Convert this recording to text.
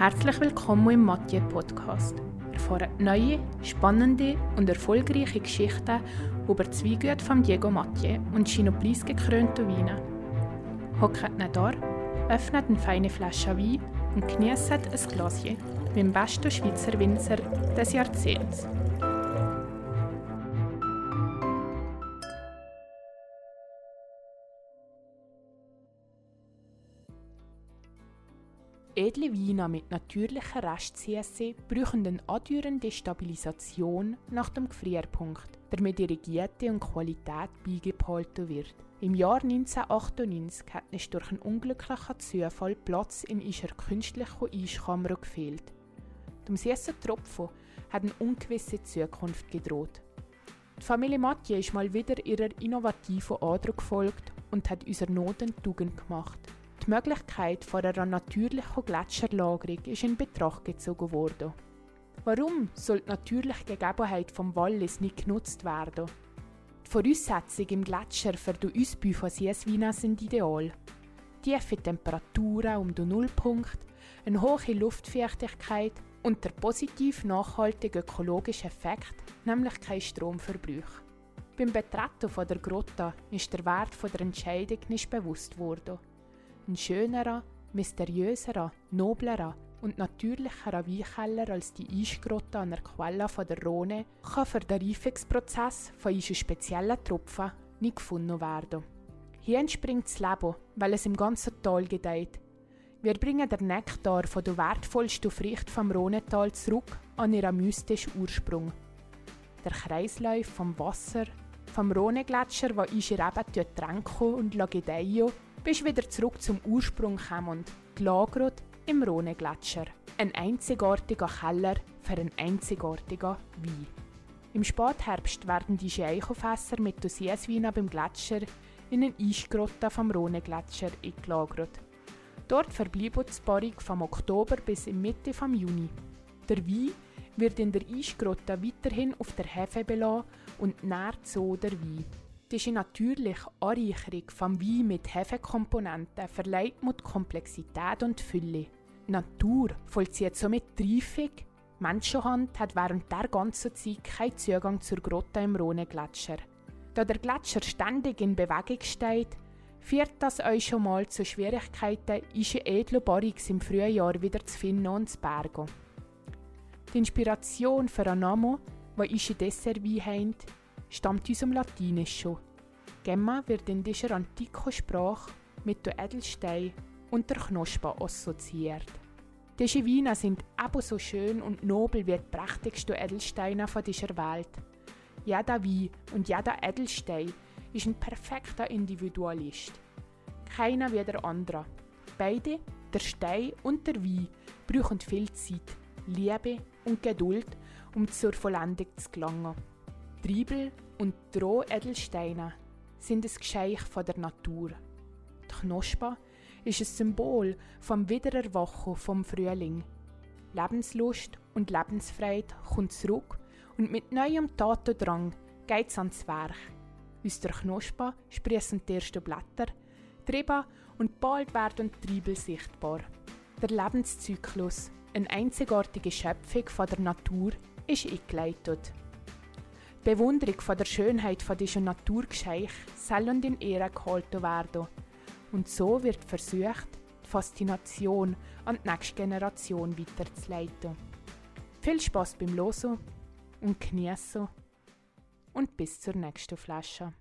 Herzlich willkommen im Mathieu Podcast. Erfahren neue, spannende und erfolgreiche Geschichten über die Weingüte von Diego Mathieu und seine preisgekrönten Weine. Hockt nicht da, öffnet eine feine Flasche Wein und genießt ein Glasje mit dem besten Schweizer Winzer des Jahrzehnts. Edle Weine mit natürlicher Rest-CSC brauchen eine andauernde Stabilisation nach dem Gefrierpunkt, damit ihre Giete und Qualität beibehalten wird. Im Jahr 1998 hat es durch einen unglücklichen Zufall Platz in ihrer künstlichen Eischkammer gefehlt. Dem süßen Tropfen hat eine ungewisse Zukunft gedroht. Die Familie Mathieu ist mal wieder ihrer innovativen Andruck gefolgt und hat unsere Noten Tugend gemacht. Die Möglichkeit von einer natürlichen Gletscherlagerung ist in Betracht gezogen worden. Warum soll die natürliche Gegebenheit vom Wallis nicht genutzt werden? Die Voraussetzungen im Gletscher für den Ausbau von Süßweinen sind ideal. Tiefe Temperaturen um den Nullpunkt, eine hohe Luftfeuchtigkeit und der positiv nachhaltige ökologische Effekt, nämlich kein Stromverbrauch. Beim Betreten der Grotta ist der Wert der Entscheidung nicht bewusst worden ein schönerer, mysteriöserer, noblerer und natürlicherer Weinkeller als die Eisgrotte an der Quelle von der Rhone kann für den Reifungsprozess von unseren speziellen Tropfen nicht gefunden werden. Hier entspringt das Leben, weil es im ganzen Tal gedeiht. Wir bringen den Nektar von der wertvollsten Frucht vom Rhonetal zurück an ihren mystischen Ursprung. Der Kreislauf vom Wasser, vom Rhonegletscher, wo unsere Reben tränken und gedeihen, bist wieder zurück zum Ursprung gekommen gelagert im Rhone-Gletscher. Ein einzigartiger Keller für einen einzigartigen Wein. Im Spätherbst werden die Scheichelfässer mit Dossiersweinen beim Gletscher in eine Eisgrotte vom Rhone-Gletscher eingelagert. Dort verbleibt die Sparung vom Oktober bis in Mitte vom Juni. Der Wein wird in der Eisgrotte weiterhin auf der Hefe belassen und nährt so der Wein. Diese natürliche Anreicherung vom Wein mit Hefekomponenten verleiht mir die Komplexität und die Fülle. Die Natur vollzieht somit die Reifung. Die Menschenhand hat während der ganzen Zeit keinen Zugang zur Grotte im Rhone-Gletscher. Da der Gletscher ständig in Bewegung steht, führt das euch schon mal zu Schwierigkeiten, ische edle im Frühjahr wieder zu finden und zu bergen. Die Inspiration für Name, wo ische Dessertwein haben, stammt aus dem Latinischen. Gemma wird in dieser antiken Sprache mit dem Edelstein und der Knospe assoziiert. Diese Weine sind ebenso schön und nobel wie die prächtigsten Edelsteine von dieser Welt. Jeder Wein und jeder Edelstein ist ein perfekter Individualist. Keiner wie der andere. Beide, der Stein und der Wein, brauchen viel Zeit, Liebe und Geduld, um zur Vollendung zu gelangen. Triebel und Droh-Edelsteine sind ein Geschenk von der Natur. Die Knospe ist ein Symbol vom Wiedererwachen vom Frühling. Lebenslust und Lebensfreude kommt zurück und mit neuem Tatendrang geht's ans Werk. Aus der Knospe sprießen die ersten Blätter, Triebe und bald werden Triebel sichtbar. Der Lebenszyklus, eine einzigartige Schöpfung von der Natur, ist eingeleitet. Die Bewunderung von der Schönheit von dieser Naturgeschenk soll und in Ehre gehalten werden. Und so wird versucht, die Faszination an die nächste Generation weiterzuleiten. Viel Spaß beim Losen und Genießen und bis zur nächsten Flasche.